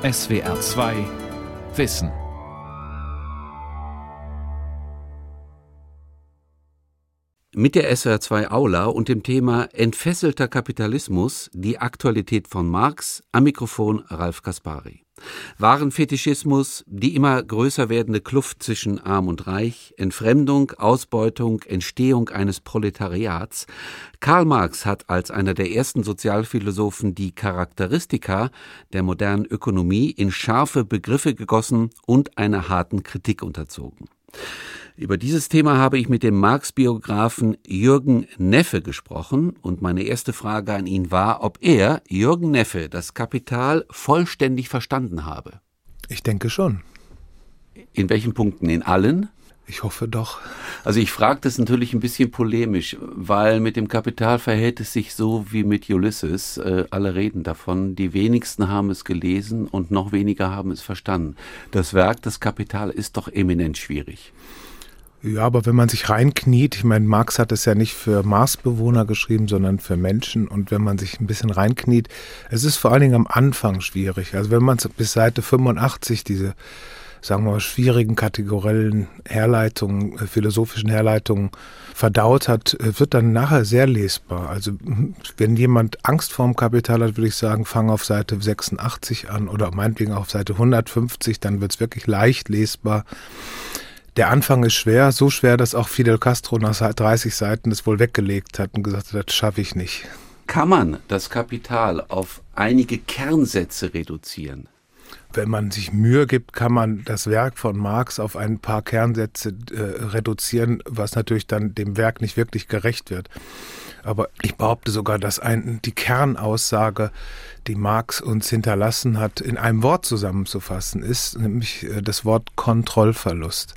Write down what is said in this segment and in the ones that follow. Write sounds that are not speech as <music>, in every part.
SWR 2 Wissen. Mit der SWR2 Aula und dem Thema Entfesselter Kapitalismus, die Aktualität von Marx, am Mikrofon Ralf Kaspari. Warenfetischismus, die immer größer werdende Kluft zwischen Arm und Reich, Entfremdung, Ausbeutung, Entstehung eines Proletariats. Karl Marx hat als einer der ersten Sozialphilosophen die Charakteristika der modernen Ökonomie in scharfe Begriffe gegossen und einer harten Kritik unterzogen. Über dieses Thema habe ich mit dem Marx-Biografen Jürgen Neffe gesprochen und meine erste Frage an ihn war, ob er, Jürgen Neffe, das Kapital vollständig verstanden habe. Ich denke schon. In welchen Punkten? In allen? Ich hoffe doch. Also ich frage das natürlich ein bisschen polemisch, weil mit dem Kapital verhält es sich so wie mit Ulysses. Äh, alle reden davon. Die wenigsten haben es gelesen und noch weniger haben es verstanden. Das Werk, das Kapital, ist doch eminent schwierig. Ja, aber wenn man sich reinkniet, ich meine, Marx hat es ja nicht für Marsbewohner geschrieben, sondern für Menschen. Und wenn man sich ein bisschen reinkniet, es ist vor allen Dingen am Anfang schwierig. Also wenn man bis Seite 85 diese, sagen wir mal, schwierigen kategoriellen Herleitungen, äh, philosophischen Herleitungen verdaut hat, äh, wird dann nachher sehr lesbar. Also wenn jemand Angst vorm Kapital hat, würde ich sagen, fang auf Seite 86 an oder meinetwegen auf Seite 150, dann wird es wirklich leicht lesbar. Der Anfang ist schwer, so schwer, dass auch Fidel Castro nach 30 Seiten das wohl weggelegt hat und gesagt hat, das schaffe ich nicht. Kann man das Kapital auf einige Kernsätze reduzieren? Wenn man sich Mühe gibt, kann man das Werk von Marx auf ein paar Kernsätze äh, reduzieren, was natürlich dann dem Werk nicht wirklich gerecht wird. Aber ich behaupte sogar, dass ein, die Kernaussage, die Marx uns hinterlassen hat, in einem Wort zusammenzufassen ist, nämlich äh, das Wort Kontrollverlust.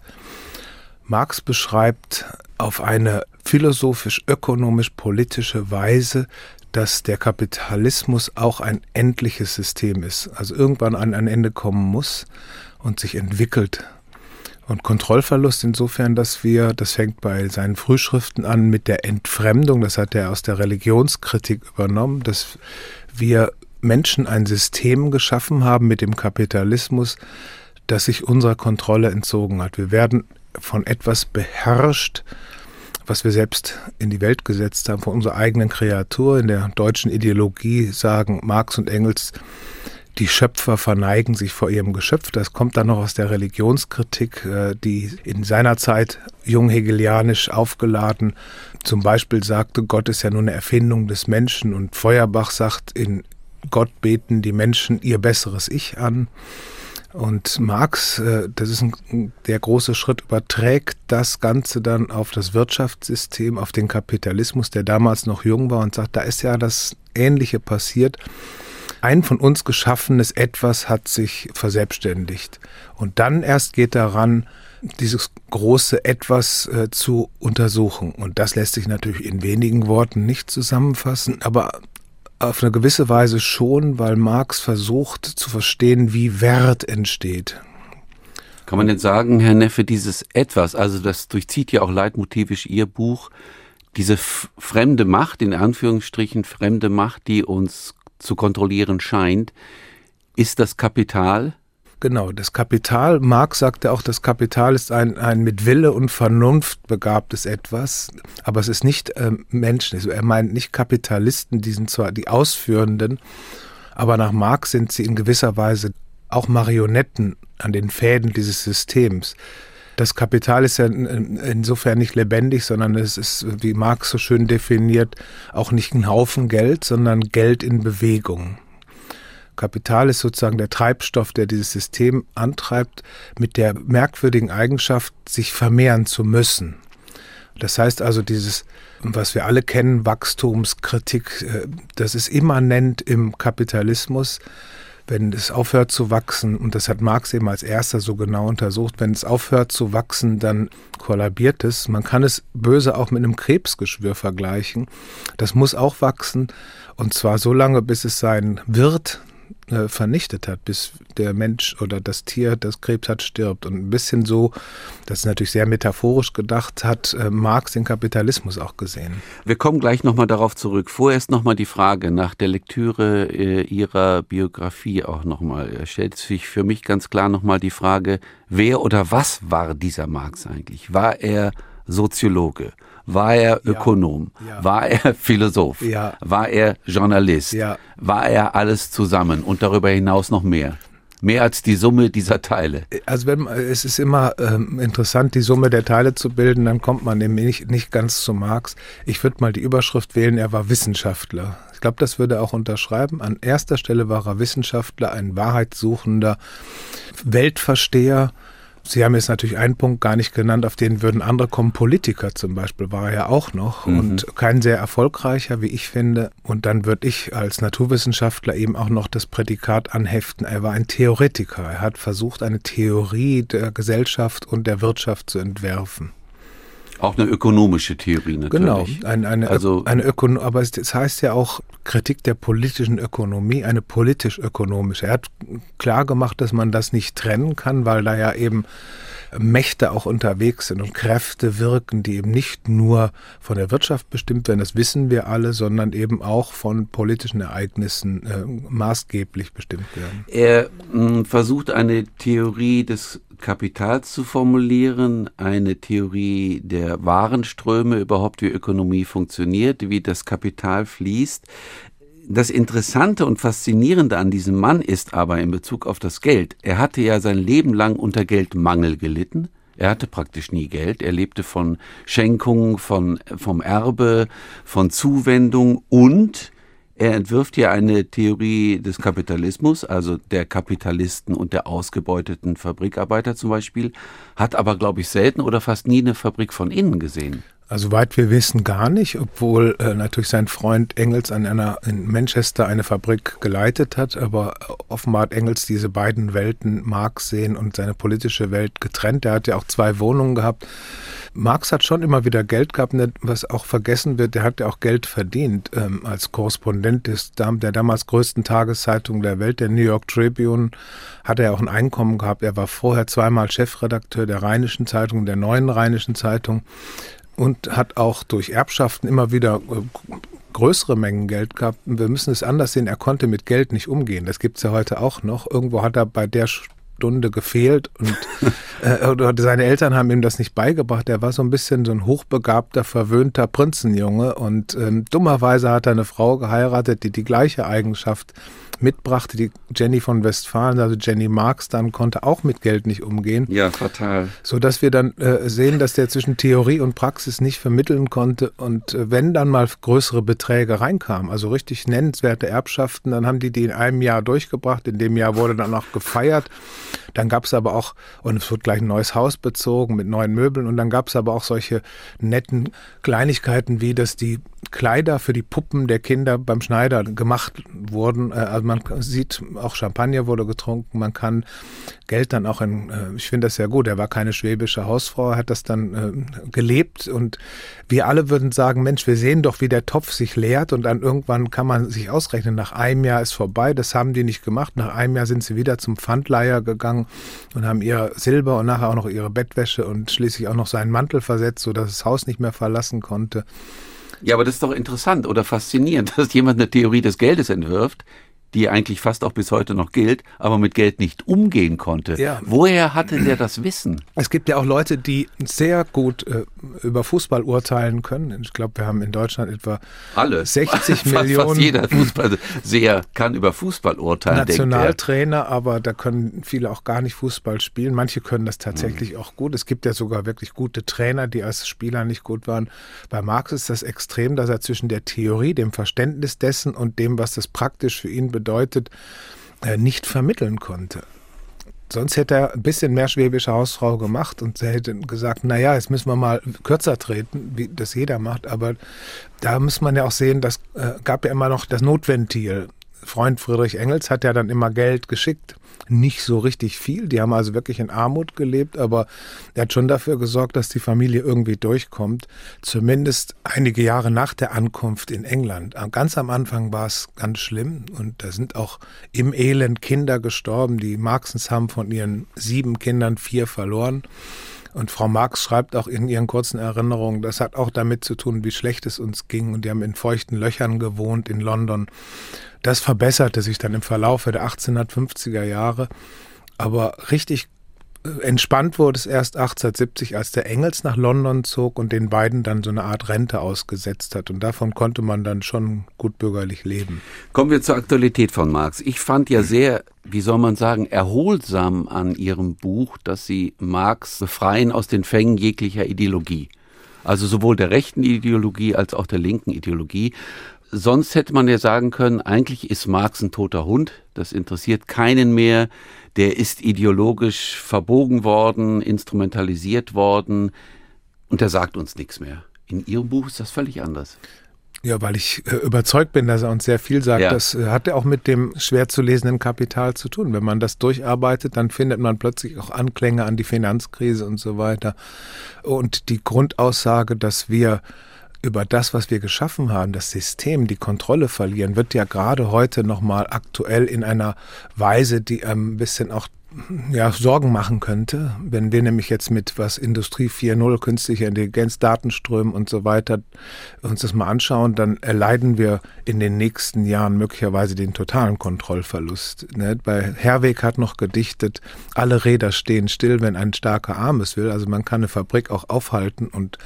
Marx beschreibt auf eine philosophisch-ökonomisch-politische Weise, dass der Kapitalismus auch ein endliches System ist, also irgendwann an ein Ende kommen muss und sich entwickelt. Und Kontrollverlust insofern, dass wir, das fängt bei seinen Frühschriften an mit der Entfremdung, das hat er aus der Religionskritik übernommen, dass wir Menschen ein System geschaffen haben mit dem Kapitalismus, das sich unserer Kontrolle entzogen hat. Wir werden von etwas beherrscht, was wir selbst in die Welt gesetzt haben, von unserer eigenen Kreatur. In der deutschen Ideologie sagen Marx und Engels, die Schöpfer verneigen sich vor ihrem Geschöpf. Das kommt dann noch aus der Religionskritik, äh, die in seiner Zeit junghegelianisch aufgeladen zum Beispiel sagte, Gott ist ja nur eine Erfindung des Menschen und Feuerbach sagt, in Gott beten die Menschen ihr besseres Ich an. Und Marx, äh, das ist ein, der große Schritt, überträgt das Ganze dann auf das Wirtschaftssystem, auf den Kapitalismus, der damals noch jung war und sagt, da ist ja das Ähnliche passiert. Ein von uns geschaffenes Etwas hat sich verselbstständigt. Und dann erst geht daran, dieses große Etwas äh, zu untersuchen. Und das lässt sich natürlich in wenigen Worten nicht zusammenfassen, aber auf eine gewisse Weise schon, weil Marx versucht zu verstehen, wie Wert entsteht. Kann man denn sagen, Herr Neffe, dieses Etwas, also das durchzieht ja auch leitmotivisch Ihr Buch, diese fremde Macht, in Anführungsstrichen fremde Macht, die uns zu kontrollieren scheint, ist das Kapital? Genau, das Kapital, Marx sagte auch, das Kapital ist ein, ein mit Wille und Vernunft begabtes Etwas, aber es ist nicht äh, Menschen. Also er meint nicht Kapitalisten, die sind zwar die Ausführenden, aber nach Marx sind sie in gewisser Weise auch Marionetten an den Fäden dieses Systems. Das Kapital ist ja insofern nicht lebendig, sondern es ist, wie Marx so schön definiert, auch nicht ein Haufen Geld, sondern Geld in Bewegung. Kapital ist sozusagen der Treibstoff, der dieses System antreibt, mit der merkwürdigen Eigenschaft, sich vermehren zu müssen. Das heißt also, dieses, was wir alle kennen, Wachstumskritik, äh, das ist immanent im Kapitalismus. Wenn es aufhört zu wachsen, und das hat Marx eben als erster so genau untersucht, wenn es aufhört zu wachsen, dann kollabiert es. Man kann es böse auch mit einem Krebsgeschwür vergleichen. Das muss auch wachsen, und zwar so lange, bis es seinen Wirt, äh, vernichtet hat, bis der Mensch oder das Tier, das Krebs hat, stirbt. Und ein bisschen so, das ist natürlich sehr metaphorisch gedacht, hat äh, Marx den Kapitalismus auch gesehen. Wir kommen gleich nochmal darauf zurück. Vorerst nochmal die Frage nach der Lektüre äh, Ihrer Biografie auch nochmal. Stellt sich für mich ganz klar nochmal die Frage, wer oder was war dieser Marx eigentlich? War er Soziologe? War er Ökonom? Ja, ja. War er <laughs> Philosoph? Ja. War er Journalist? War er alles zusammen und darüber hinaus noch mehr? Mehr als die Summe dieser Teile. Also wenn, es ist immer ähm, interessant, die Summe der Teile zu bilden, dann kommt man nämlich nicht, nicht ganz zu Marx. Ich würde mal die Überschrift wählen, er war Wissenschaftler. Ich glaube, das würde er auch unterschreiben. An erster Stelle war er Wissenschaftler, ein wahrheitssuchender Weltversteher, Sie haben jetzt natürlich einen Punkt gar nicht genannt, auf den würden andere kommen. Politiker zum Beispiel war er ja auch noch mhm. und kein sehr erfolgreicher, wie ich finde. Und dann würde ich als Naturwissenschaftler eben auch noch das Prädikat anheften. Er war ein Theoretiker. Er hat versucht, eine Theorie der Gesellschaft und der Wirtschaft zu entwerfen. Auch eine ökonomische Theorie natürlich. Genau, eine, eine, also, eine Ökono aber es, es heißt ja auch Kritik der politischen Ökonomie, eine politisch-ökonomische. Er hat klar gemacht, dass man das nicht trennen kann, weil da ja eben Mächte auch unterwegs sind und Kräfte wirken, die eben nicht nur von der Wirtschaft bestimmt werden, das wissen wir alle, sondern eben auch von politischen Ereignissen äh, maßgeblich bestimmt werden. Er mh, hm, versucht eine Theorie des Kapitals zu formulieren, eine Theorie der Warenströme, überhaupt wie Ökonomie funktioniert, wie das Kapital fließt. Das Interessante und Faszinierende an diesem Mann ist aber in Bezug auf das Geld, er hatte ja sein Leben lang unter Geldmangel gelitten. Er hatte praktisch nie Geld. Er lebte von Schenkungen, von, vom Erbe, von Zuwendung und er entwirft hier eine Theorie des Kapitalismus, also der Kapitalisten und der ausgebeuteten Fabrikarbeiter zum Beispiel, hat aber, glaube ich, selten oder fast nie eine Fabrik von innen gesehen. Also weit wir wissen gar nicht, obwohl äh, natürlich sein Freund Engels an einer in Manchester eine Fabrik geleitet hat, aber offenbar hat Engels diese beiden Welten, Marx sehen und seine politische Welt getrennt. Er hat ja auch zwei Wohnungen gehabt. Marx hat schon immer wieder Geld gehabt, was auch vergessen wird, der hat ja auch Geld verdient ähm, als Korrespondent des, der damals größten Tageszeitung der Welt, der New York Tribune, hat er auch ein Einkommen gehabt. Er war vorher zweimal Chefredakteur der Rheinischen Zeitung, der Neuen Rheinischen Zeitung und hat auch durch Erbschaften immer wieder äh, größere Mengen Geld gehabt. Wir müssen es anders sehen, er konnte mit Geld nicht umgehen. Das gibt es ja heute auch noch. Irgendwo hat er bei der Stunde gefehlt und <laughs> äh, oder seine Eltern haben ihm das nicht beigebracht. Er war so ein bisschen so ein hochbegabter, verwöhnter Prinzenjunge und ähm, dummerweise hat er eine Frau geheiratet, die die gleiche Eigenschaft mitbrachte, die Jenny von Westfalen, also Jenny Marx, dann konnte auch mit Geld nicht umgehen. Ja, fatal. So dass wir dann äh, sehen, dass der zwischen Theorie und Praxis nicht vermitteln konnte. Und äh, wenn dann mal größere Beträge reinkamen, also richtig nennenswerte Erbschaften, dann haben die die in einem Jahr durchgebracht. In dem Jahr wurde dann auch gefeiert. Dann gab es aber auch, und es wird gleich ein neues Haus bezogen mit neuen Möbeln. Und dann gab es aber auch solche netten Kleinigkeiten, wie dass die Kleider für die Puppen der Kinder beim Schneider gemacht wurden. Äh, also man sieht, auch Champagner wurde getrunken. Man kann Geld dann auch in, äh, ich finde das sehr gut. Er war keine schwäbische Hausfrau, hat das dann äh, gelebt. Und wir alle würden sagen, Mensch, wir sehen doch, wie der Topf sich leert. Und dann irgendwann kann man sich ausrechnen, nach einem Jahr ist vorbei. Das haben die nicht gemacht. Nach einem Jahr sind sie wieder zum Pfandleiher gegangen und haben ihr Silber und nachher auch noch ihre Bettwäsche und schließlich auch noch seinen Mantel versetzt, sodass das Haus nicht mehr verlassen konnte. Ja, aber das ist doch interessant oder faszinierend, <laughs> dass jemand eine Theorie des Geldes entwirft, die eigentlich fast auch bis heute noch gilt, aber mit Geld nicht umgehen konnte. Ja. Woher hatte der das Wissen? Es gibt ja auch Leute, die sehr gut äh, über Fußball urteilen können. Ich glaube, wir haben in Deutschland etwa Alle. 60 <laughs> fast, Millionen. Fast jeder Fußballseher kann über Fußball urteilen. Nationaltrainer, aber da können viele auch gar nicht Fußball spielen. Manche können das tatsächlich mhm. auch gut. Es gibt ja sogar wirklich gute Trainer, die als Spieler nicht gut waren. Bei Marx ist das extrem, dass er zwischen der Theorie, dem Verständnis dessen und dem, was das praktisch für ihn bedeutet, bedeutet, äh, nicht vermitteln konnte. Sonst hätte er ein bisschen mehr schwäbische Hausfrau gemacht und er hätte gesagt, naja, jetzt müssen wir mal kürzer treten, wie das jeder macht. Aber da muss man ja auch sehen, das äh, gab ja immer noch das Notventil Freund Friedrich Engels hat ja dann immer Geld geschickt. Nicht so richtig viel. Die haben also wirklich in Armut gelebt, aber er hat schon dafür gesorgt, dass die Familie irgendwie durchkommt. Zumindest einige Jahre nach der Ankunft in England. Ganz am Anfang war es ganz schlimm und da sind auch im Elend Kinder gestorben. Die Marxens haben von ihren sieben Kindern vier verloren. Und Frau Marx schreibt auch in ihren kurzen Erinnerungen, das hat auch damit zu tun, wie schlecht es uns ging. Und die haben in feuchten Löchern gewohnt in London. Das verbesserte sich dann im Verlaufe der 1850er Jahre. Aber richtig Entspannt wurde es erst 1870, als der Engels nach London zog und den beiden dann so eine Art Rente ausgesetzt hat. Und davon konnte man dann schon gut bürgerlich leben. Kommen wir zur Aktualität von Marx. Ich fand ja sehr, wie soll man sagen, erholsam an Ihrem Buch, dass Sie Marx befreien aus den Fängen jeglicher Ideologie. Also sowohl der rechten Ideologie als auch der linken Ideologie. Sonst hätte man ja sagen können, eigentlich ist Marx ein toter Hund. Das interessiert keinen mehr der ist ideologisch verbogen worden, instrumentalisiert worden und der sagt uns nichts mehr. In Ihrem Buch ist das völlig anders. Ja, weil ich äh, überzeugt bin, dass er uns sehr viel sagt. Ja. Das äh, hat ja auch mit dem schwer zu lesenden Kapital zu tun. Wenn man das durcharbeitet, dann findet man plötzlich auch Anklänge an die Finanzkrise und so weiter. Und die Grundaussage, dass wir über das, was wir geschaffen haben, das System, die Kontrolle verlieren, wird ja gerade heute nochmal aktuell in einer Weise, die ein bisschen auch ja, Sorgen machen könnte, wenn wir nämlich jetzt mit was Industrie 4.0, künstliche Intelligenz, Datenströmen und so weiter uns das mal anschauen, dann erleiden wir in den nächsten Jahren möglicherweise den totalen Kontrollverlust. Ne? Bei Herweg hat noch gedichtet, alle Räder stehen still, wenn ein starker Arm es will. Also man kann eine Fabrik auch aufhalten und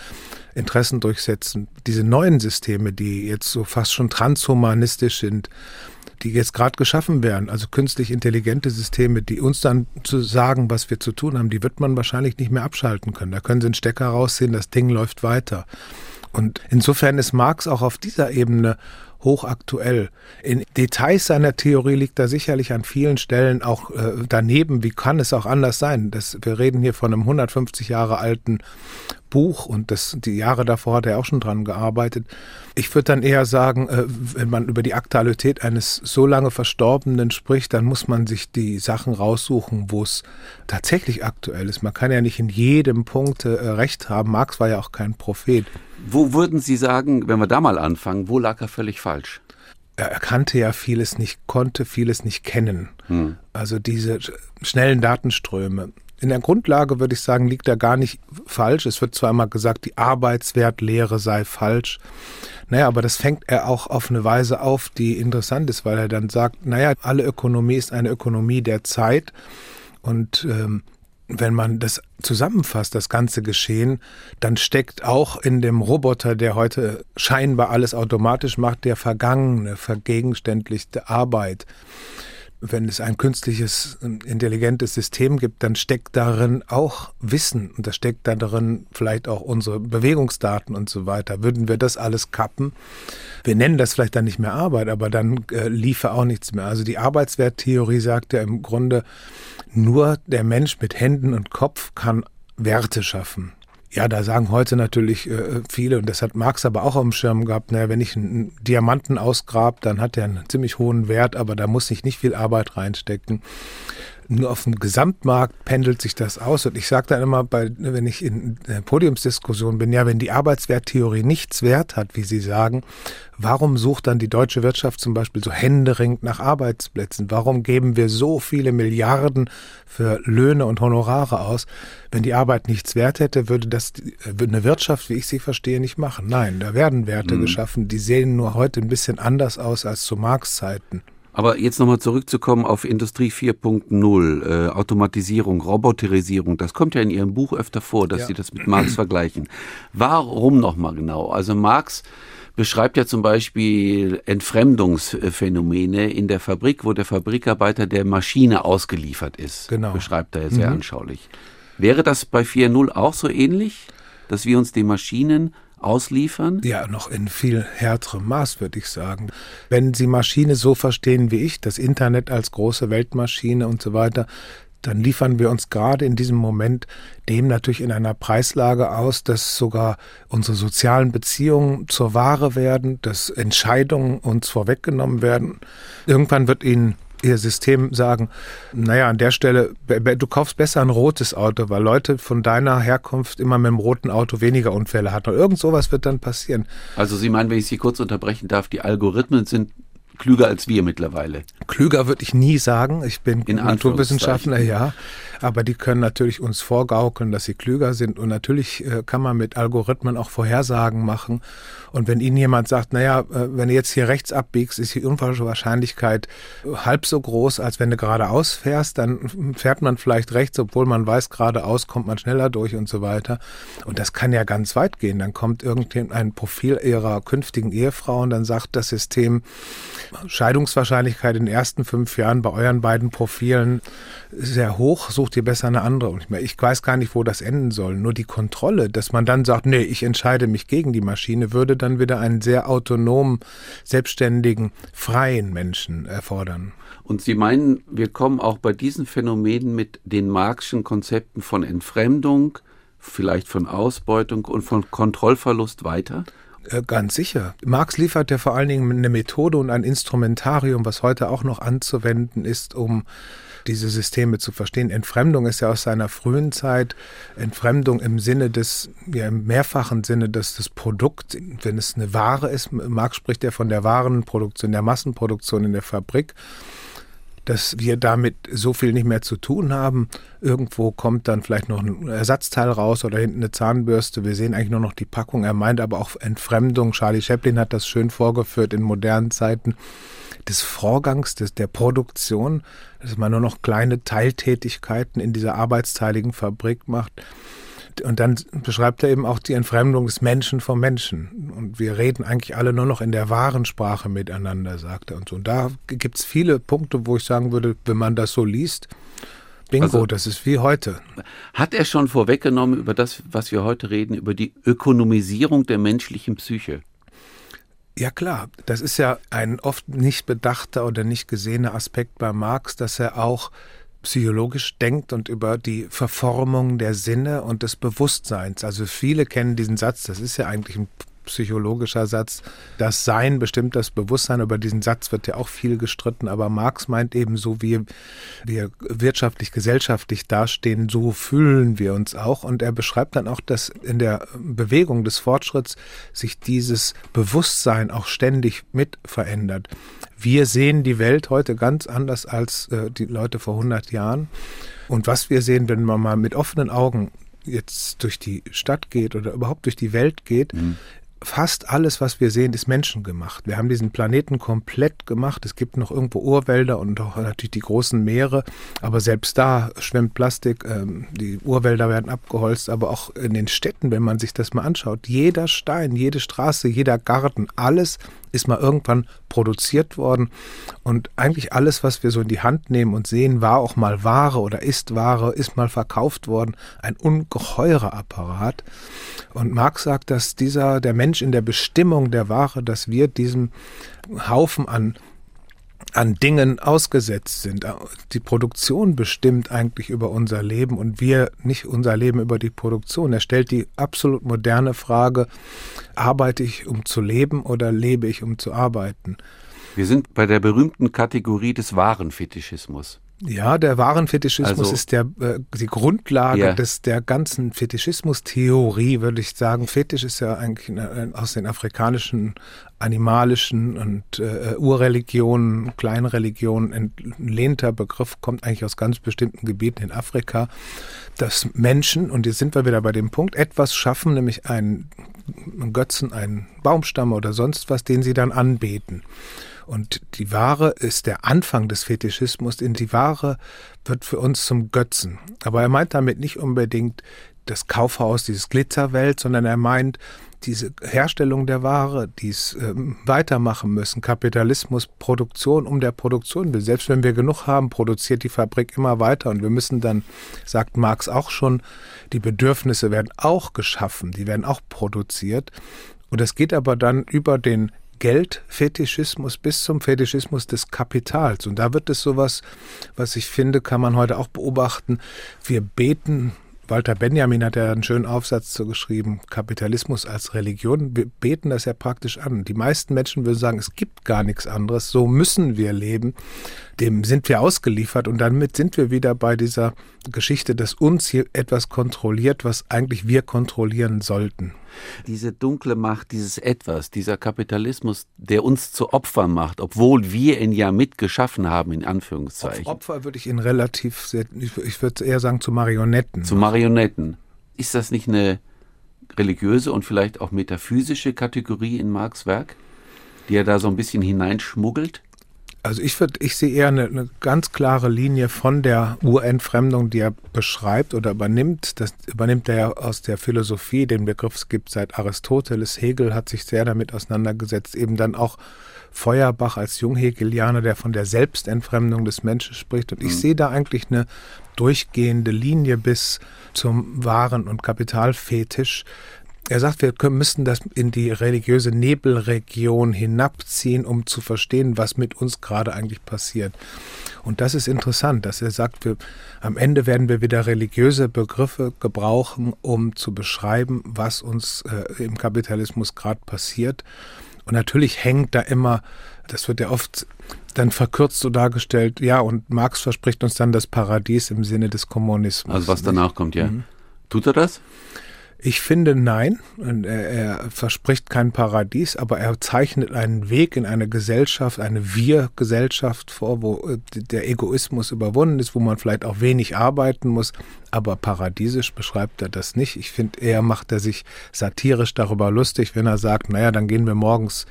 Interessen durchsetzen. Diese neuen Systeme, die jetzt so fast schon transhumanistisch sind, die jetzt gerade geschaffen werden, also künstlich intelligente Systeme, die uns dann zu sagen, was wir zu tun haben, die wird man wahrscheinlich nicht mehr abschalten können. Da können Sie einen Stecker rausziehen, das Ding läuft weiter. Und insofern ist Marx auch auf dieser Ebene hochaktuell. In Details seiner Theorie liegt er sicherlich an vielen Stellen auch äh, daneben. Wie kann es auch anders sein? Das, wir reden hier von einem 150 Jahre alten Buch und das, die Jahre davor hat er auch schon dran gearbeitet. Ich würde dann eher sagen, äh, wenn man über die Aktualität eines so lange Verstorbenen spricht, dann muss man sich die Sachen raussuchen, wo es tatsächlich aktuell ist. Man kann ja nicht in jedem Punkt äh, recht haben. Marx war ja auch kein Prophet. Wo würden Sie sagen, wenn wir da mal anfangen, wo lag er völlig falsch? Er kannte ja vieles nicht, konnte vieles nicht kennen. Hm. Also diese schnellen Datenströme in der Grundlage würde ich sagen, liegt er gar nicht falsch. Es wird zwar immer gesagt, die Arbeitswertlehre sei falsch. Naja, aber das fängt er auch auf eine Weise auf, die interessant ist, weil er dann sagt, naja, alle Ökonomie ist eine Ökonomie der Zeit. Und ähm, wenn man das zusammenfasst, das ganze Geschehen, dann steckt auch in dem Roboter, der heute scheinbar alles automatisch macht, der vergangene, vergegenständlichte Arbeit wenn es ein künstliches, intelligentes System gibt, dann steckt darin auch Wissen und da steckt darin vielleicht auch unsere Bewegungsdaten und so weiter. Würden wir das alles kappen? Wir nennen das vielleicht dann nicht mehr Arbeit, aber dann äh, liefe auch nichts mehr. Also die Arbeitswerttheorie sagt ja im Grunde, nur der Mensch mit Händen und Kopf kann Werte schaffen. Ja, da sagen heute natürlich äh, viele, und das hat Marx aber auch am Schirm gehabt, naja, wenn ich einen Diamanten ausgrab, dann hat er einen ziemlich hohen Wert, aber da muss ich nicht viel Arbeit reinstecken nur auf dem Gesamtmarkt pendelt sich das aus. Und ich sage dann immer, bei, wenn ich in der Podiumsdiskussion bin, ja, wenn die Arbeitswerttheorie nichts wert hat, wie Sie sagen, warum sucht dann die deutsche Wirtschaft zum Beispiel so händeringend nach Arbeitsplätzen? Warum geben wir so viele Milliarden für Löhne und Honorare aus? Wenn die Arbeit nichts wert hätte, würde das eine Wirtschaft, wie ich sie verstehe, nicht machen. Nein, da werden Werte mhm. geschaffen, die sehen nur heute ein bisschen anders aus als zu Marx Zeiten. Aber jetzt nochmal zurückzukommen auf Industrie 4.0, äh, Automatisierung, Roboterisierung, das kommt ja in Ihrem Buch öfter vor, dass ja. Sie das mit Marx <clears throat> vergleichen. Warum nochmal genau? Also Marx beschreibt ja zum Beispiel Entfremdungsphänomene in der Fabrik, wo der Fabrikarbeiter der Maschine ausgeliefert ist. Genau. Beschreibt er ja sehr mhm. anschaulich. Wäre das bei 4.0 auch so ähnlich, dass wir uns die Maschinen ausliefern? Ja, noch in viel härterem Maß, würde ich sagen. Wenn Sie Maschine so verstehen wie ich, das Internet als große Weltmaschine und so weiter, dann liefern wir uns gerade in diesem Moment dem natürlich in einer Preislage aus, dass sogar unsere sozialen Beziehungen zur Ware werden, dass Entscheidungen uns vorweggenommen werden. Irgendwann wird ihnen ihr System sagen, naja, an der Stelle, du kaufst besser ein rotes Auto, weil Leute von deiner Herkunft immer mit dem roten Auto weniger Unfälle hatten. Und irgend sowas wird dann passieren. Also Sie meinen, wenn ich Sie kurz unterbrechen darf, die Algorithmen sind klüger als wir mittlerweile. Klüger würde ich nie sagen. Ich bin In Naturwissenschaftler, ja. Aber die können natürlich uns vorgaukeln, dass sie klüger sind. Und natürlich äh, kann man mit Algorithmen auch Vorhersagen machen. Und wenn Ihnen jemand sagt, naja, äh, wenn du jetzt hier rechts abbiegst, ist die Unfallwahrscheinlichkeit halb so groß, als wenn du geradeaus fährst, dann fährt man vielleicht rechts, obwohl man weiß, geradeaus kommt man schneller durch und so weiter. Und das kann ja ganz weit gehen. Dann kommt irgendein Profil ihrer künftigen Ehefrau und dann sagt das System, Scheidungswahrscheinlichkeit in den ersten fünf Jahren bei euren beiden Profilen sehr hoch, sucht ihr besser eine andere. Und ich weiß gar nicht, wo das enden soll. Nur die Kontrolle, dass man dann sagt, nee, ich entscheide mich gegen die Maschine, würde dann wieder einen sehr autonomen, selbstständigen, freien Menschen erfordern. Und Sie meinen, wir kommen auch bei diesen Phänomenen mit den Marxischen Konzepten von Entfremdung, vielleicht von Ausbeutung und von Kontrollverlust weiter? Äh, ganz sicher. Marx liefert ja vor allen Dingen eine Methode und ein Instrumentarium, was heute auch noch anzuwenden ist, um diese Systeme zu verstehen. Entfremdung ist ja aus seiner frühen Zeit Entfremdung im Sinne des, ja im mehrfachen Sinne, dass das Produkt, wenn es eine Ware ist, Marx spricht ja von der Warenproduktion, der Massenproduktion in der Fabrik, dass wir damit so viel nicht mehr zu tun haben. Irgendwo kommt dann vielleicht noch ein Ersatzteil raus oder hinten eine Zahnbürste. Wir sehen eigentlich nur noch die Packung. Er meint aber auch Entfremdung. Charlie Chaplin hat das schön vorgeführt in modernen Zeiten des Vorgangs, des, der Produktion, dass man nur noch kleine Teiltätigkeiten in dieser arbeitsteiligen Fabrik macht. Und dann beschreibt er eben auch die Entfremdung des Menschen vom Menschen. Und wir reden eigentlich alle nur noch in der wahren Sprache miteinander, sagt er. Und so. Und da gibt es viele Punkte, wo ich sagen würde, wenn man das so liest, Bingo, also, das ist wie heute. Hat er schon vorweggenommen über das, was wir heute reden, über die Ökonomisierung der menschlichen Psyche? Ja klar, das ist ja ein oft nicht bedachter oder nicht gesehener Aspekt bei Marx, dass er auch psychologisch denkt und über die Verformung der Sinne und des Bewusstseins. Also viele kennen diesen Satz, das ist ja eigentlich ein psychologischer Satz. Das Sein bestimmt das Bewusstsein. Über diesen Satz wird ja auch viel gestritten. Aber Marx meint eben, so wie wir wirtschaftlich, gesellschaftlich dastehen, so fühlen wir uns auch. Und er beschreibt dann auch, dass in der Bewegung des Fortschritts sich dieses Bewusstsein auch ständig mit verändert. Wir sehen die Welt heute ganz anders als äh, die Leute vor 100 Jahren. Und was wir sehen, wenn man mal mit offenen Augen jetzt durch die Stadt geht oder überhaupt durch die Welt geht, mhm fast alles, was wir sehen, ist menschengemacht. Wir haben diesen Planeten komplett gemacht. Es gibt noch irgendwo Urwälder und auch natürlich die großen Meere, aber selbst da schwimmt Plastik. Ähm, die Urwälder werden abgeholzt, aber auch in den Städten, wenn man sich das mal anschaut, jeder Stein, jede Straße, jeder Garten, alles ist mal irgendwann produziert worden. Und eigentlich alles, was wir so in die Hand nehmen und sehen, war auch mal Ware oder ist Ware, ist mal verkauft worden. Ein ungeheurer Apparat. Und Marx sagt, dass dieser, der Mensch in der Bestimmung der Ware, dass wir diesem Haufen an an Dingen ausgesetzt sind. Die Produktion bestimmt eigentlich über unser Leben und wir nicht unser Leben über die Produktion. Er stellt die absolut moderne Frage, arbeite ich, um zu leben oder lebe ich, um zu arbeiten? Wir sind bei der berühmten Kategorie des Warenfetischismus. Ja, der Warenfetischismus also, ist der, äh, die Grundlage yeah. des, der ganzen Fetischismus-Theorie, würde ich sagen. Fetisch ist ja eigentlich aus den afrikanischen, animalischen und äh, Urreligionen, Kleinreligionen entlehnter Begriff, kommt eigentlich aus ganz bestimmten Gebieten in Afrika, dass Menschen, und jetzt sind wir wieder bei dem Punkt, etwas schaffen, nämlich einen, einen Götzen, einen Baumstamm oder sonst was, den sie dann anbeten. Und die Ware ist der Anfang des Fetischismus, denn die Ware wird für uns zum Götzen. Aber er meint damit nicht unbedingt das Kaufhaus, dieses Glitzerwelt, sondern er meint diese Herstellung der Ware, die es ähm, weitermachen müssen. Kapitalismus, Produktion um der Produktion will. Selbst wenn wir genug haben, produziert die Fabrik immer weiter und wir müssen dann, sagt Marx auch schon, die Bedürfnisse werden auch geschaffen, die werden auch produziert. Und es geht aber dann über den Geldfetischismus bis zum Fetischismus des Kapitals. Und da wird es sowas, was ich finde, kann man heute auch beobachten. Wir beten Walter Benjamin hat ja einen schönen Aufsatz zu geschrieben, Kapitalismus als Religion. Wir beten das ja praktisch an. Die meisten Menschen würden sagen, es gibt gar nichts anderes, so müssen wir leben. Dem sind wir ausgeliefert und damit sind wir wieder bei dieser Geschichte, dass uns hier etwas kontrolliert, was eigentlich wir kontrollieren sollten. Diese dunkle Macht, dieses Etwas, dieser Kapitalismus, der uns zu Opfern macht, obwohl wir ihn ja mitgeschaffen haben, in Anführungszeichen. Auf Opfer würde ich ihn relativ, sehr, ich würde eher sagen zu Marionetten. Zu Marionetten. Ist das nicht eine religiöse und vielleicht auch metaphysische Kategorie in Marx Werk, die er da so ein bisschen hineinschmuggelt? Also ich würde, ich sehe eher eine, eine, ganz klare Linie von der Urentfremdung, die er beschreibt oder übernimmt. Das übernimmt er ja aus der Philosophie. Den Begriff es gibt seit Aristoteles. Hegel hat sich sehr damit auseinandergesetzt. Eben dann auch Feuerbach als Junghegelianer, der von der Selbstentfremdung des Menschen spricht. Und ich mhm. sehe da eigentlich eine durchgehende Linie bis zum Waren- und Kapitalfetisch, er sagt, wir können, müssten das in die religiöse Nebelregion hinabziehen, um zu verstehen, was mit uns gerade eigentlich passiert. Und das ist interessant, dass er sagt, wir, am Ende werden wir wieder religiöse Begriffe gebrauchen, um zu beschreiben, was uns äh, im Kapitalismus gerade passiert. Und natürlich hängt da immer, das wird ja oft dann verkürzt so dargestellt, ja, und Marx verspricht uns dann das Paradies im Sinne des Kommunismus. Also was danach kommt, ja. Mhm. Tut er das? Ich finde nein. Er, er, verspricht kein Paradies, aber er zeichnet einen Weg in eine Gesellschaft, eine Wir-Gesellschaft vor, wo äh, der Egoismus überwunden ist, wo man vielleicht auch wenig arbeiten muss. Aber paradiesisch beschreibt er das nicht. Ich finde, eher macht er sich satirisch darüber lustig, wenn er sagt, naja, dann gehen wir morgens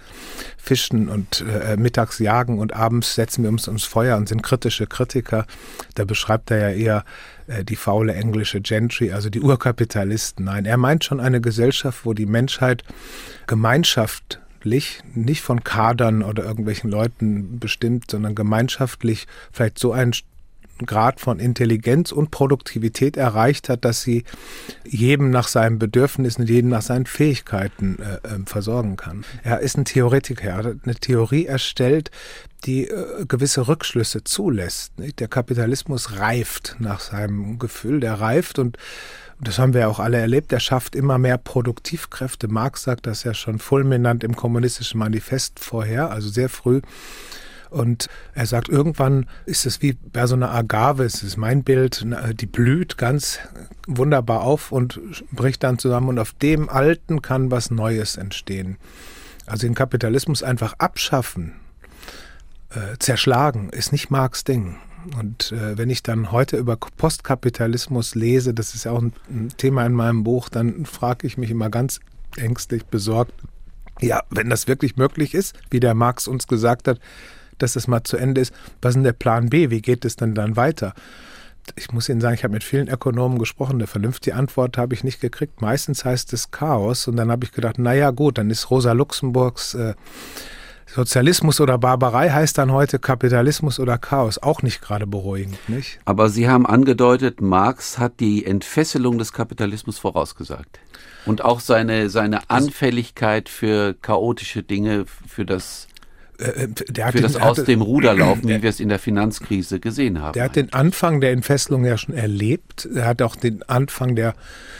fischen und äh, mittags jagen und abends setzen wir uns ums Feuer und sind kritische Kritiker. Da beschreibt er ja eher äh, die faule englische Gentry, also die Urkapitalisten. Nein, er meint schon eine Gesellschaft, wo die Menschheit gemeinschaftlich, nicht von Kadern oder irgendwelchen Leuten bestimmt, sondern gemeinschaftlich vielleicht so einen Grad von Intelligenz und Produktivität erreicht hat, dass sie jedem nach seinen Bedürfnissen, jedem nach seinen Fähigkeiten äh, äh, versorgen kann. Er ist ein Theoretiker, er hat eine Theorie erstellt, die äh, gewisse Rückschlüsse zulässt. Nicht? Der Kapitalismus reift nach seinem Gefühl, der reift und das haben wir auch alle erlebt, er schafft immer mehr Produktivkräfte. Marx sagt das ja schon fulminant im kommunistischen Manifest vorher, also sehr früh. Und er sagt, irgendwann ist es wie bei so einer Agave, es ist mein Bild, die blüht ganz wunderbar auf und bricht dann zusammen und auf dem Alten kann was Neues entstehen. Also den Kapitalismus einfach abschaffen, äh, zerschlagen, ist nicht Marx Ding. Und äh, wenn ich dann heute über Postkapitalismus lese, das ist ja auch ein, ein Thema in meinem Buch, dann frage ich mich immer ganz ängstlich besorgt, ja, wenn das wirklich möglich ist, wie der Marx uns gesagt hat, dass das mal zu Ende ist, was ist denn der Plan B? Wie geht es denn dann weiter? Ich muss Ihnen sagen, ich habe mit vielen Ökonomen gesprochen. Eine vernünftige Antwort habe ich nicht gekriegt. Meistens heißt es Chaos. Und dann habe ich gedacht, naja gut, dann ist Rosa Luxemburgs äh, Sozialismus oder Barbarei heißt dann heute Kapitalismus oder Chaos. Auch nicht gerade beruhigend, nicht? Aber Sie haben angedeutet, Marx hat die Entfesselung des Kapitalismus vorausgesagt. Und auch seine, seine Anfälligkeit für chaotische Dinge, für das äh, der für das den, Aus dem Ruder laufen, wie <clears throat> wir es in der Finanzkrise gesehen haben. Der hat den Anfang der Entfesselung ja schon erlebt. Er hat auch den Anfang der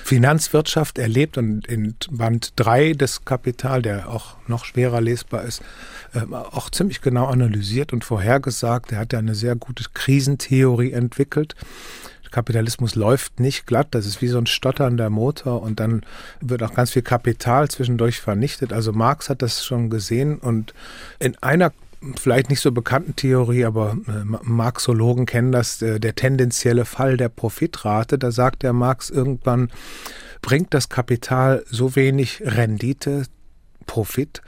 Finanzwirtschaft erlebt und in Band 3 des Kapital, der auch noch schwerer lesbar ist, ähm, auch ziemlich genau analysiert und vorhergesagt. Er hat ja eine sehr gute Krisentheorie entwickelt. Kapitalismus läuft nicht glatt, das ist wie so ein stotternder Motor und dann wird auch ganz viel Kapital zwischendurch vernichtet. Also Marx hat das schon gesehen und in einer vielleicht nicht so bekannten Theorie, aber äh, Marxologen kennen das, äh, der tendenzielle Fall der Profitrate. Da sagt der Marx irgendwann, bringt das Kapital so wenig Rendite, Profit,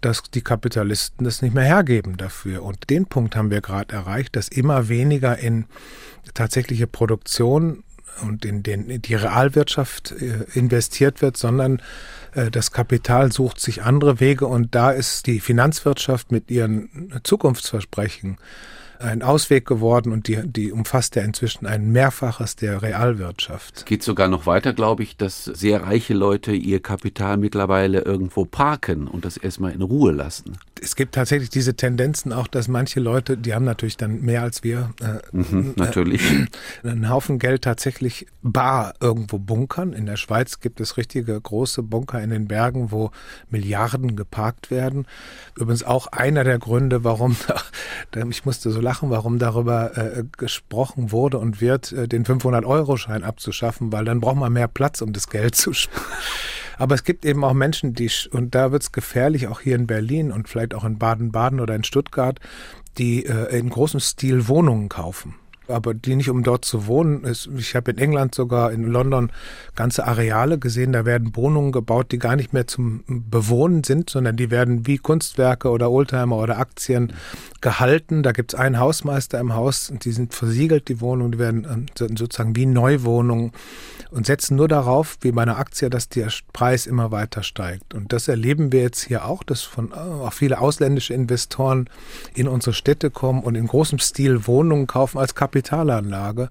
dass die Kapitalisten das nicht mehr hergeben dafür. Und den Punkt haben wir gerade erreicht, dass immer weniger in tatsächliche Produktion und in den, die Realwirtschaft äh, investiert wird, sondern äh, das Kapital sucht sich andere Wege und da ist die Finanzwirtschaft mit ihren Zukunftsversprechen ein Ausweg geworden und die, die umfasst ja inzwischen ein Mehrfaches der Realwirtschaft. Es geht sogar noch weiter, glaube ich, dass sehr reiche Leute ihr Kapital mittlerweile irgendwo parken und das erstmal in Ruhe lassen. Es gibt tatsächlich diese Tendenzen auch, dass manche Leute, die haben natürlich dann mehr als wir, äh, mhm, natürlich. Äh, einen Haufen Geld tatsächlich bar irgendwo bunkern. In der Schweiz gibt es richtige große Bunker in den Bergen, wo Milliarden geparkt werden. Übrigens auch einer der Gründe, warum, <laughs> ich musste so lachen, warum darüber äh, gesprochen wurde und wird, äh, den 500-Euro-Schein abzuschaffen, weil dann braucht man mehr Platz, um das Geld zu sparen. Aber es gibt eben auch Menschen, die, und da wird es gefährlich, auch hier in Berlin und vielleicht auch in Baden-Baden oder in Stuttgart, die äh, in großem Stil Wohnungen kaufen aber die nicht um dort zu wohnen. Ich habe in England sogar in London ganze Areale gesehen, da werden Wohnungen gebaut, die gar nicht mehr zum Bewohnen sind, sondern die werden wie Kunstwerke oder Oldtimer oder Aktien gehalten. Da gibt es einen Hausmeister im Haus die sind versiegelt, die Wohnungen, die werden äh, sozusagen wie Neuwohnungen und setzen nur darauf, wie bei einer Aktie, dass der Preis immer weiter steigt. Und das erleben wir jetzt hier auch, dass von äh, auch viele ausländische Investoren in unsere Städte kommen und in großem Stil Wohnungen kaufen als Kapitalanlage.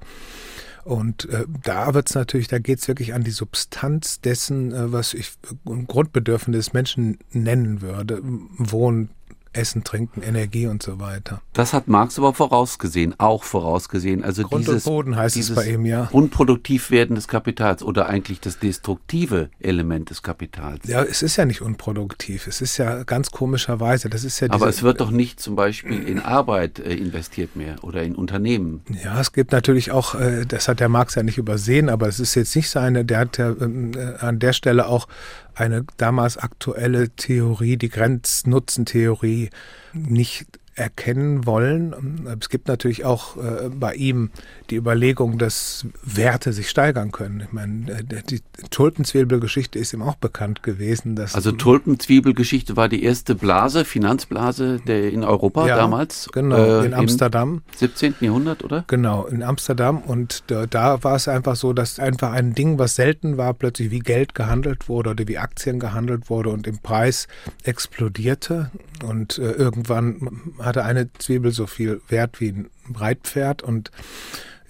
Und äh, da wird es natürlich, da geht es wirklich an die Substanz dessen, äh, was ich ein Grundbedürfnis des Menschen nennen würde. Wohnen, Essen, Trinken, Energie und so weiter. Das hat Marx aber vorausgesehen, auch vorausgesehen. Also Grund dieses, und Boden heißt dieses es bei ihm, ja. Unproduktiv werden des Kapitals oder eigentlich das destruktive Element des Kapitals. Ja, es ist ja nicht unproduktiv. Es ist ja ganz komischerweise. Das ist ja aber es wird doch nicht zum Beispiel in Arbeit äh, investiert mehr oder in Unternehmen. Ja, es gibt natürlich auch, äh, das hat der Marx ja nicht übersehen, aber es ist jetzt nicht seine, der hat ja äh, an der Stelle auch eine damals aktuelle Theorie, die Grenznutzentheorie, nicht erkennen wollen. Es gibt natürlich auch äh, bei ihm die Überlegung, dass Werte sich steigern können. Ich meine, äh, die Tulpenzwiebelgeschichte ist ihm auch bekannt gewesen. Dass also Tulpenzwiebelgeschichte war die erste Blase, Finanzblase der in Europa ja, damals. Genau, äh, in Amsterdam. Im 17. Jahrhundert, oder? Genau, in Amsterdam. Und da, da war es einfach so, dass einfach ein Ding, was selten war, plötzlich wie Geld gehandelt wurde oder wie Aktien gehandelt wurde und im Preis explodierte. Und äh, irgendwann hatte eine Zwiebel so viel Wert wie ein Reitpferd und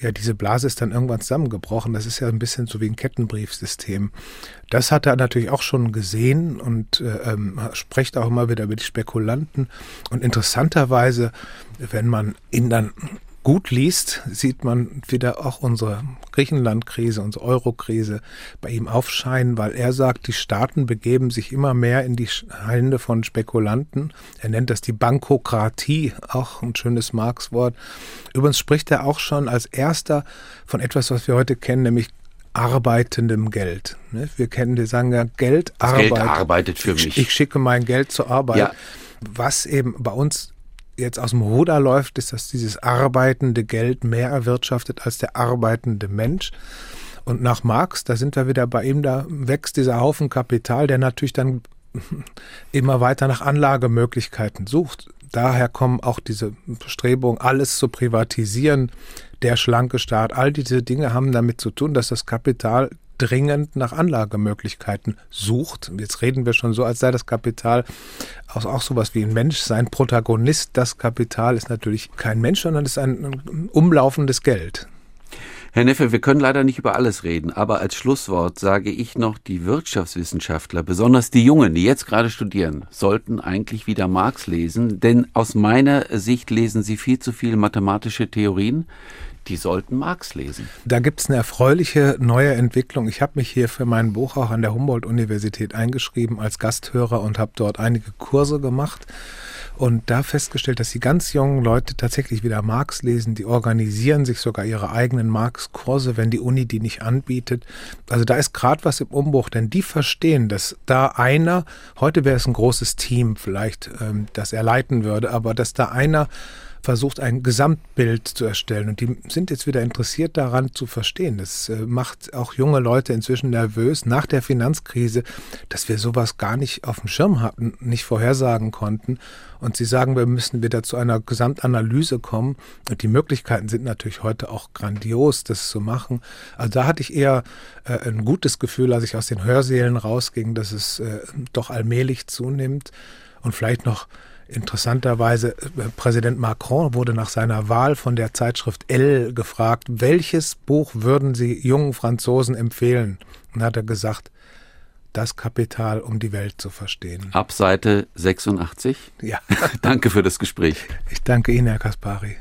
ja, diese Blase ist dann irgendwann zusammengebrochen. Das ist ja ein bisschen so wie ein Kettenbriefsystem. Das hat er natürlich auch schon gesehen und äh, ähm, spricht auch immer wieder über die Spekulanten. Und interessanterweise, wenn man ihn dann gut liest, sieht man wieder auch unsere Griechenland-Krise, unsere Euro-Krise bei ihm aufscheinen, weil er sagt, die Staaten begeben sich immer mehr in die Hände von Spekulanten. Er nennt das die Bankokratie, auch ein schönes Marx-Wort. Übrigens spricht er auch schon als erster von etwas, was wir heute kennen, nämlich arbeitendem Geld. Ne? Wir kennen, wir sagen ja, Geld, arbeitet. Geld arbeitet für mich. Ich schicke mein Geld zur Arbeit. Ja. Was eben bei uns jetzt aus dem Ruder läuft, ist, dass dieses arbeitende Geld mehr erwirtschaftet als der arbeitende Mensch. Und nach Marx, da sind wir wieder bei ihm, da wächst dieser Haufen Kapital, der natürlich dann <laughs> immer weiter nach Anlagemöglichkeiten sucht. Daher kommen auch diese Bestrebungen, alles zu privatisieren, der schlanke Staat. All diese Dinge haben damit zu tun, dass das Kapital dringend nach Anlagemöglichkeiten sucht. Jetzt reden wir schon so, als sei das Kapital auch, auch sowas wie ein Mensch. Sein Protagonist, das Kapital, ist natürlich kein Mensch, sondern ist ein umlaufendes Geld. Herr Neffe, wir können leider nicht über alles reden, aber als Schlusswort sage ich noch, die Wirtschaftswissenschaftler, besonders die Jungen, die jetzt gerade studieren, sollten eigentlich wieder Marx lesen, denn aus meiner Sicht lesen sie viel zu viele mathematische Theorien, die sollten Marx lesen. Da gibt es eine erfreuliche neue Entwicklung. Ich habe mich hier für mein Buch auch an der Humboldt-Universität eingeschrieben als Gasthörer und habe dort einige Kurse gemacht und da festgestellt, dass die ganz jungen Leute tatsächlich wieder Marx lesen. Die organisieren sich sogar ihre eigenen Marx-Kurse, wenn die Uni die nicht anbietet. Also da ist gerade was im Umbruch, denn die verstehen, dass da einer, heute wäre es ein großes Team vielleicht, ähm, das er leiten würde, aber dass da einer versucht, ein Gesamtbild zu erstellen. Und die sind jetzt wieder interessiert daran zu verstehen. Das äh, macht auch junge Leute inzwischen nervös nach der Finanzkrise, dass wir sowas gar nicht auf dem Schirm hatten, nicht vorhersagen konnten. Und sie sagen, wir müssen wieder zu einer Gesamtanalyse kommen. Und die Möglichkeiten sind natürlich heute auch grandios, das zu machen. Also da hatte ich eher äh, ein gutes Gefühl, als ich aus den Hörsälen rausging, dass es äh, doch allmählich zunimmt. Und vielleicht noch Interessanterweise, äh, Präsident Macron wurde nach seiner Wahl von der Zeitschrift Elle gefragt, welches Buch würden Sie jungen Franzosen empfehlen? Und hat er gesagt, das Kapital, um die Welt zu verstehen. Ab Seite 86? Ja. <laughs> danke für das Gespräch. Ich danke Ihnen, Herr Kaspari.